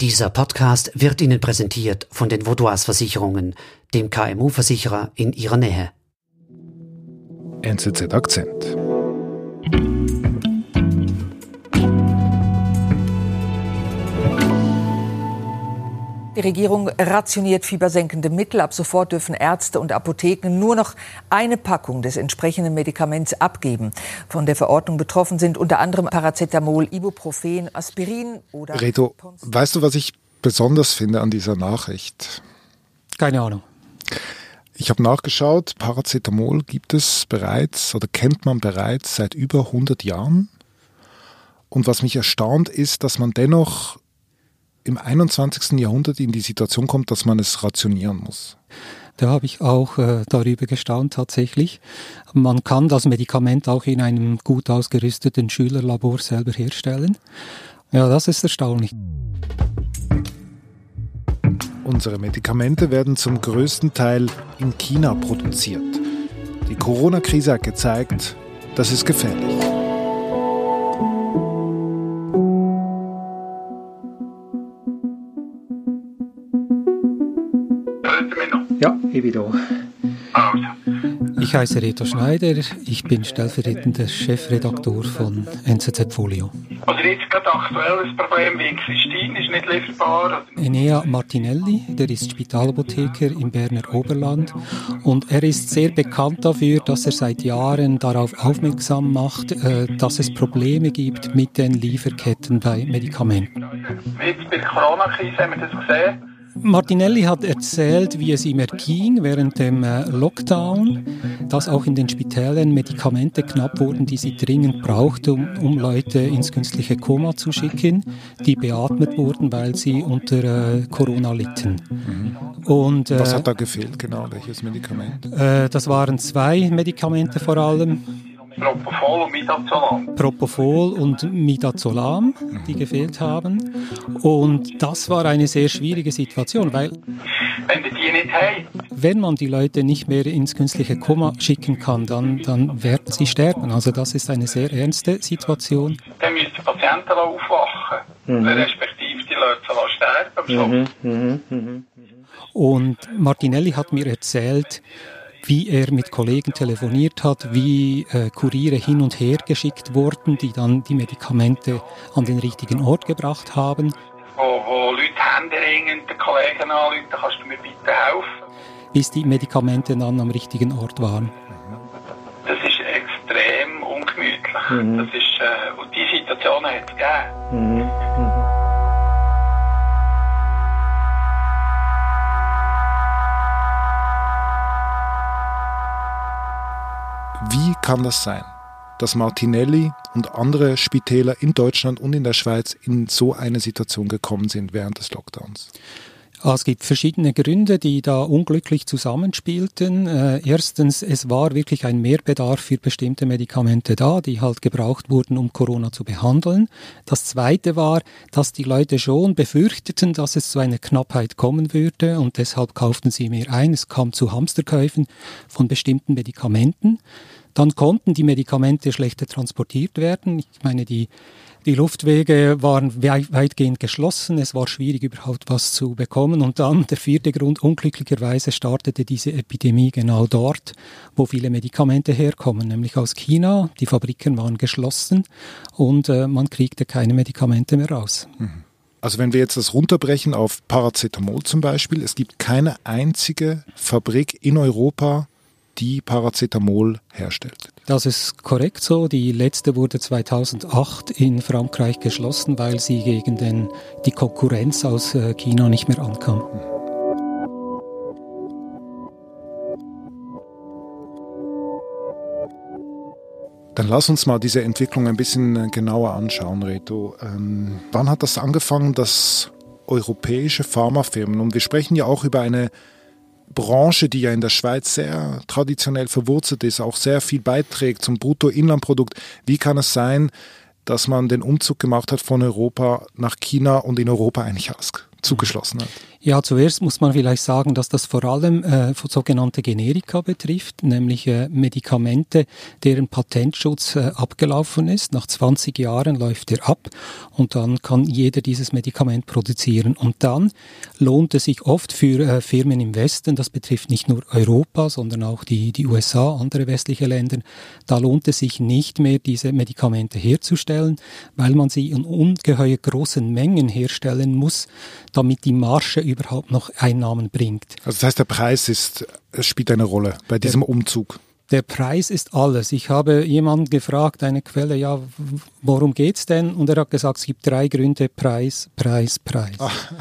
Dieser Podcast wird Ihnen präsentiert von den Vaudois Versicherungen, dem KMU-Versicherer in Ihrer Nähe. NZZ Akzent. Die Regierung rationiert fiebersenkende Mittel. Ab sofort dürfen Ärzte und Apotheken nur noch eine Packung des entsprechenden Medikaments abgeben. Von der Verordnung betroffen sind unter anderem Paracetamol, Ibuprofen, Aspirin oder. Reto, weißt du, was ich besonders finde an dieser Nachricht? Keine Ahnung. Ich habe nachgeschaut, Paracetamol gibt es bereits oder kennt man bereits seit über 100 Jahren. Und was mich erstaunt ist, dass man dennoch im 21. Jahrhundert in die Situation kommt, dass man es rationieren muss. Da habe ich auch äh, darüber gestaunt tatsächlich. Man kann das Medikament auch in einem gut ausgerüsteten Schülerlabor selber herstellen. Ja, das ist erstaunlich. Unsere Medikamente werden zum größten Teil in China produziert. Die Corona-Krise hat gezeigt, das ist gefährlich. Ja, ich bin da. Ich heiße Reto Schneider, ich bin stellvertretender Chefredaktor von NZZ Folio. Also jetzt gerade aktuelles Problem wie Christine ist nicht lieferbar. Enea Martinelli, der ist Spitalapotheker im Berner Oberland und er ist sehr bekannt dafür, dass er seit Jahren darauf aufmerksam macht, äh, dass es Probleme gibt mit den Lieferketten bei Medikamenten. Jetzt bei der Corona-Krise haben wir das gesehen. Martinelli hat erzählt, wie es ihm erging während dem äh, Lockdown, dass auch in den Spitälern Medikamente knapp wurden, die sie dringend brauchten, um, um Leute ins künstliche Koma zu schicken, die beatmet wurden, weil sie unter äh, Corona litten. Mhm. Und, äh, Was hat da gefehlt, genau? Welches Medikament? Äh, das waren zwei Medikamente vor allem. Propofol und Midazolam. Propofol und Midazolam, die gefehlt haben. Und das war eine sehr schwierige Situation, weil wenn die nicht haben, wenn man die Leute nicht mehr ins künstliche Koma schicken kann, dann, dann werden sie sterben. Also das ist eine sehr ernste Situation. Dann müssen die Patienten aufwachen, mhm. respektive die Leute sterben. Mhm. Mhm. Und Martinelli hat mir erzählt, wie er mit Kollegen telefoniert hat, wie äh, Kuriere hin und her geschickt wurden, die dann die Medikamente an den richtigen Ort gebracht haben. Wo, wo Leute händeringend den Kollegen anrufen, kannst du mir bitte helfen? Bis die Medikamente dann am richtigen Ort waren. Das ist extrem ungemütlich. Mhm. Das ist, äh, und die Situation hat es gegeben. Mhm. Wie kann das sein, dass Martinelli und andere Spitäler in Deutschland und in der Schweiz in so eine Situation gekommen sind während des Lockdowns? Ah, es gibt verschiedene Gründe, die da unglücklich zusammenspielten. Äh, erstens, es war wirklich ein Mehrbedarf für bestimmte Medikamente da, die halt gebraucht wurden, um Corona zu behandeln. Das zweite war, dass die Leute schon befürchteten, dass es zu einer Knappheit kommen würde und deshalb kauften sie mehr ein. Es kam zu Hamsterkäufen von bestimmten Medikamenten. Dann konnten die Medikamente schlechter transportiert werden. Ich meine, die die Luftwege waren weitgehend geschlossen. Es war schwierig, überhaupt was zu bekommen. Und dann der vierte Grund, unglücklicherweise startete diese Epidemie genau dort, wo viele Medikamente herkommen, nämlich aus China. Die Fabriken waren geschlossen und äh, man kriegte keine Medikamente mehr raus. Mhm. Also wenn wir jetzt das runterbrechen auf Paracetamol zum Beispiel, es gibt keine einzige Fabrik in Europa, die Paracetamol herstellt. Das ist korrekt so. Die letzte wurde 2008 in Frankreich geschlossen, weil sie gegen den, die Konkurrenz aus äh, China nicht mehr ankam. Dann lass uns mal diese Entwicklung ein bisschen äh, genauer anschauen, Reto. Ähm, wann hat das angefangen, dass europäische Pharmafirmen, und wir sprechen ja auch über eine Branche, die ja in der Schweiz sehr traditionell verwurzelt ist, auch sehr viel beiträgt zum Bruttoinlandprodukt. Wie kann es sein, dass man den Umzug gemacht hat von Europa nach China und in Europa eigentlich alles zugeschlossen hat. Ja, zuerst muss man vielleicht sagen, dass das vor allem äh, sogenannte Generika betrifft, nämlich äh, Medikamente, deren Patentschutz äh, abgelaufen ist. Nach 20 Jahren läuft er ab und dann kann jeder dieses Medikament produzieren. Und dann lohnt es sich oft für äh, Firmen im Westen, das betrifft nicht nur Europa, sondern auch die, die USA, andere westliche Länder, da lohnt es sich nicht mehr, diese Medikamente herzustellen, weil man sie in ungeheuer großen Mengen herstellen muss, damit die Marge überhaupt noch Einnahmen bringt. Also das heißt, der Preis ist, spielt eine Rolle bei diesem der, Umzug. Der Preis ist alles. Ich habe jemanden gefragt, eine Quelle, ja, worum geht's denn? Und er hat gesagt, es gibt drei Gründe, Preis, Preis, Preis. Ach.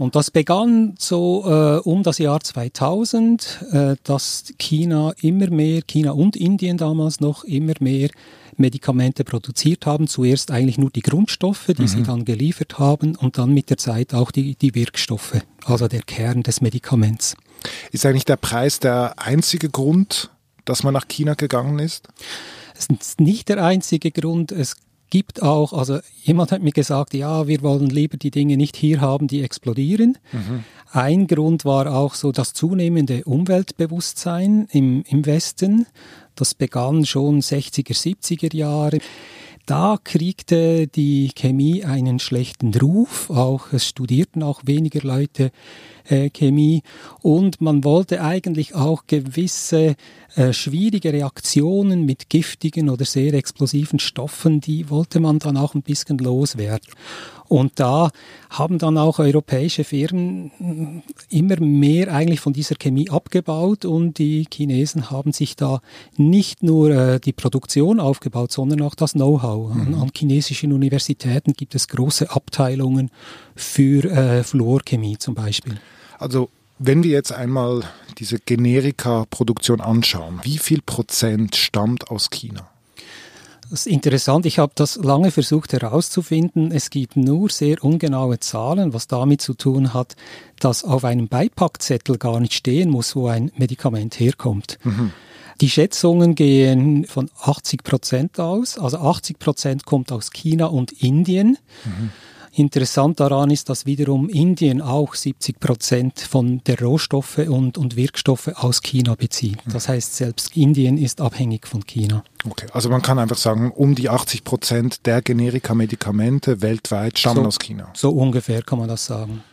Und das begann so äh, um das Jahr 2000, äh, dass China immer mehr, China und Indien damals noch immer mehr Medikamente produziert haben. Zuerst eigentlich nur die Grundstoffe, die mhm. sie dann geliefert haben und dann mit der Zeit auch die, die Wirkstoffe, also der Kern des Medikaments. Ist eigentlich der Preis der einzige Grund, dass man nach China gegangen ist? Es ist nicht der einzige Grund. Es gibt auch, also jemand hat mir gesagt, ja, wir wollen lieber die Dinge nicht hier haben, die explodieren. Mhm. Ein Grund war auch so das zunehmende Umweltbewusstsein im, im Westen. Das begann schon 60er, 70er Jahre. Da kriegte die Chemie einen schlechten Ruf, auch es studierten auch weniger Leute äh, Chemie und man wollte eigentlich auch gewisse äh, schwierige Reaktionen mit giftigen oder sehr explosiven Stoffen, die wollte man dann auch ein bisschen loswerden. Und da haben dann auch europäische Firmen immer mehr eigentlich von dieser Chemie abgebaut und die Chinesen haben sich da nicht nur äh, die Produktion aufgebaut, sondern auch das Know-how. Mhm. An, an, chinesischen Universitäten gibt es große Abteilungen für äh, Fluorchemie zum Beispiel. Also wenn wir jetzt einmal diese Generika-Produktion anschauen, wie viel Prozent stammt aus China? Das ist interessant. Ich habe das lange versucht herauszufinden. Es gibt nur sehr ungenaue Zahlen, was damit zu tun hat, dass auf einem Beipackzettel gar nicht stehen muss, wo ein Medikament herkommt. Mhm. Die Schätzungen gehen von 80 Prozent aus. Also 80 Prozent kommt aus China und Indien. Mhm. Interessant daran ist, dass wiederum Indien auch 70 Prozent von der Rohstoffe und, und Wirkstoffe aus China bezieht. Das heißt, selbst Indien ist abhängig von China. Okay, also man kann einfach sagen, um die 80 Prozent der Generika-Medikamente weltweit stammen so, aus China. So ungefähr kann man das sagen.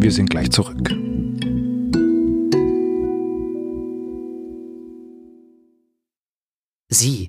Wir sind gleich zurück. Sie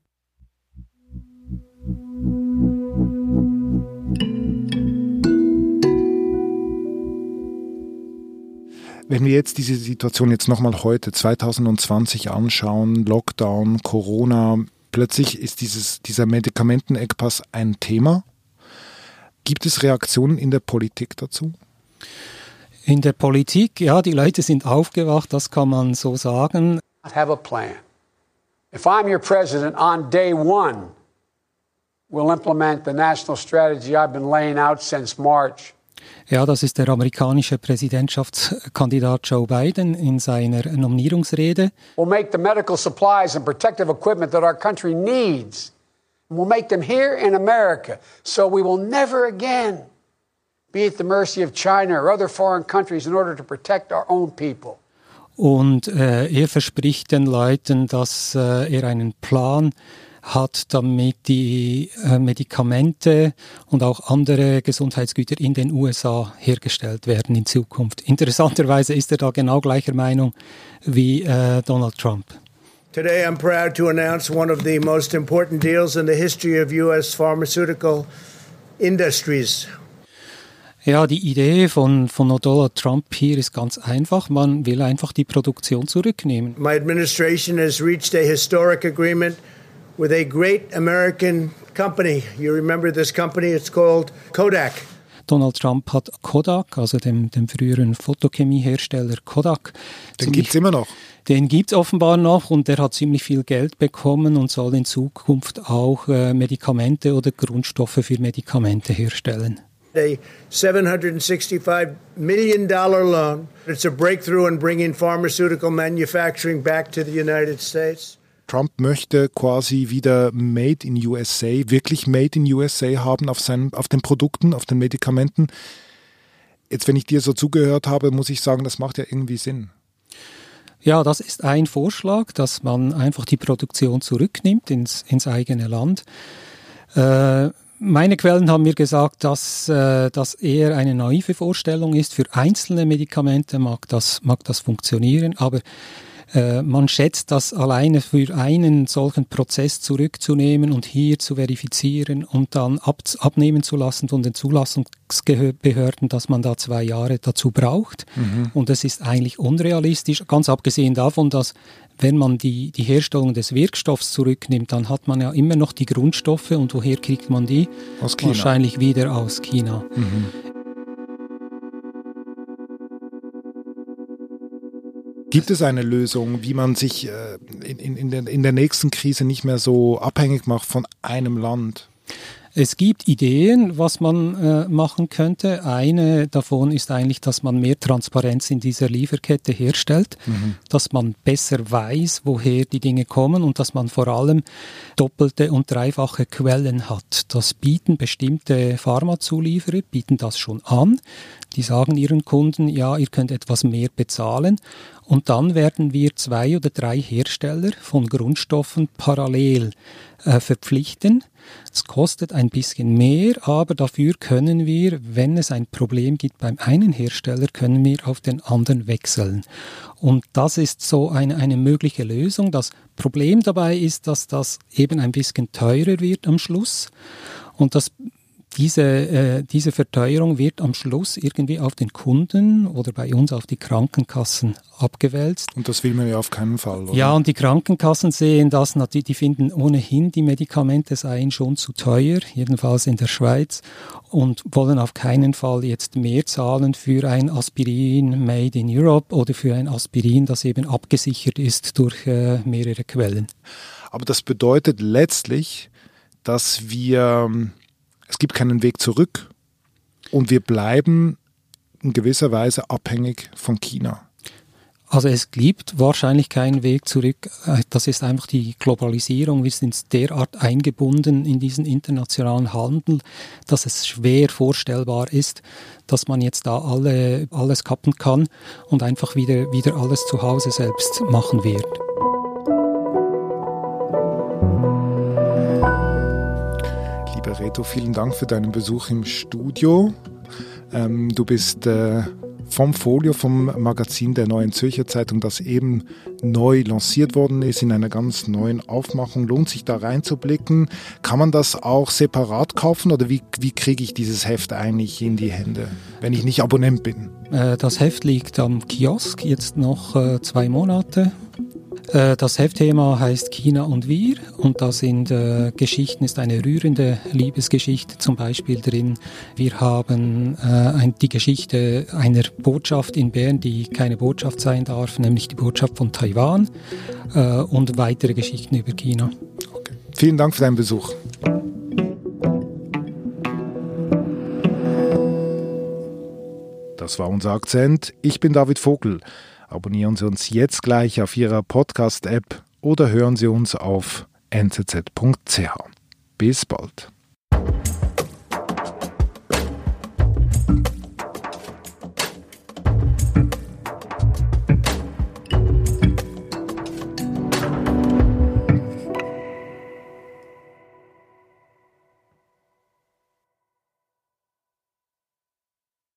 Wenn wir jetzt diese Situation jetzt nochmal heute, 2020 anschauen, Lockdown, Corona, plötzlich ist dieses, dieser Medikamenten-Eckpass ein Thema. Gibt es Reaktionen in der Politik dazu? In der Politik, ja, die Leute sind aufgewacht, das kann man so sagen. I have a plan. If I'm your president on day one, we'll implement the national strategy I've been laying out since March. Ja, das ist der amerikanische Präsidentschaftskandidat Joe Biden in seiner Nominierungsrede. We'll make the medical supplies and protective equipment that our country needs. We'll make them here in America, so we will never again be at the mercy of China or other foreign countries in order to protect our own people. Und äh, er verspricht den Leuten, dass äh, er einen Plan hat, damit die äh, Medikamente und auch andere Gesundheitsgüter in den USA hergestellt werden in Zukunft. Interessanterweise ist er da genau gleicher Meinung wie äh, Donald Trump. Today I'm proud to announce one of the most important deals in the history of US pharmaceutical industries. Ja, die Idee von, von Donald Trump hier ist ganz einfach. Man will einfach die Produktion zurücknehmen. My administration has reached a historic agreement with a great American company. You remember this company? It's called Kodak. Donald Trump hat Kodak, also dem, dem früheren Fotochemiehersteller Kodak. Den gibt es immer noch. Den gibt es offenbar noch und der hat ziemlich viel Geld bekommen und soll in Zukunft auch äh, Medikamente oder Grundstoffe für Medikamente herstellen. A $765 million loan. It's a breakthrough in bringing pharmaceutical manufacturing back to the United States. Trump möchte quasi wieder Made in USA, wirklich Made in USA haben auf, seinen, auf den Produkten, auf den Medikamenten. Jetzt, wenn ich dir so zugehört habe, muss ich sagen, das macht ja irgendwie Sinn. Ja, das ist ein Vorschlag, dass man einfach die Produktion zurücknimmt ins, ins eigene Land. Äh, meine Quellen haben mir gesagt, dass äh, das eher eine naive Vorstellung ist. Für einzelne Medikamente mag das, mag das funktionieren, aber äh, man schätzt, dass alleine für einen solchen Prozess zurückzunehmen und hier zu verifizieren und dann ab, abnehmen zu lassen von den Zulassungsbehörden, dass man da zwei Jahre dazu braucht. Mhm. Und das ist eigentlich unrealistisch, ganz abgesehen davon, dass wenn man die, die Herstellung des Wirkstoffs zurücknimmt, dann hat man ja immer noch die Grundstoffe und woher kriegt man die? Aus China. Wahrscheinlich wieder aus China. Mhm. Gibt es eine Lösung, wie man sich äh, in, in, in, der, in der nächsten Krise nicht mehr so abhängig macht von einem Land? Es gibt Ideen, was man äh, machen könnte. Eine davon ist eigentlich, dass man mehr Transparenz in dieser Lieferkette herstellt, mhm. dass man besser weiß, woher die Dinge kommen und dass man vor allem doppelte und dreifache Quellen hat. Das bieten bestimmte Pharmazulieferer, bieten das schon an. Die sagen ihren Kunden, ja, ihr könnt etwas mehr bezahlen. Und dann werden wir zwei oder drei Hersteller von Grundstoffen parallel äh, verpflichten. Es kostet ein bisschen mehr, aber dafür können wir, wenn es ein Problem gibt beim einen Hersteller, können wir auf den anderen wechseln. Und das ist so eine, eine mögliche Lösung. Das Problem dabei ist, dass das eben ein bisschen teurer wird am Schluss. Und das diese, äh, diese Verteuerung wird am Schluss irgendwie auf den Kunden oder bei uns auf die Krankenkassen abgewälzt. Und das will man ja auf keinen Fall. Oder? Ja, und die Krankenkassen sehen das, natürlich, die finden ohnehin, die Medikamente seien schon zu teuer, jedenfalls in der Schweiz, und wollen auf keinen Fall jetzt mehr zahlen für ein Aspirin made in Europe oder für ein Aspirin, das eben abgesichert ist durch äh, mehrere Quellen. Aber das bedeutet letztlich, dass wir ähm, es gibt keinen Weg zurück und wir bleiben in gewisser Weise abhängig von China. Also es gibt wahrscheinlich keinen Weg zurück. Das ist einfach die Globalisierung. Wir sind derart eingebunden in diesen internationalen Handel, dass es schwer vorstellbar ist, dass man jetzt da alle, alles kappen kann und einfach wieder, wieder alles zu Hause selbst machen wird. Lieber Reto, vielen Dank für deinen Besuch im Studio. Ähm, du bist äh, vom Folio vom Magazin der Neuen Zürcher Zeitung, das eben neu lanciert worden ist in einer ganz neuen Aufmachung. Lohnt sich da reinzublicken? Kann man das auch separat kaufen oder wie, wie kriege ich dieses Heft eigentlich in die Hände, wenn ich nicht Abonnent bin? Äh, das Heft liegt am Kiosk jetzt noch äh, zwei Monate das Heftthema heißt China und wir und da sind äh, Geschichten, ist eine rührende Liebesgeschichte zum Beispiel drin. Wir haben äh, ein, die Geschichte einer Botschaft in Bern, die keine Botschaft sein darf, nämlich die Botschaft von Taiwan äh, und weitere Geschichten über China. Okay. Vielen Dank für deinen Besuch. Das war unser Akzent. Ich bin David Vogel. Abonnieren Sie uns jetzt gleich auf Ihrer Podcast-App oder hören Sie uns auf nzz.ch. Bis bald.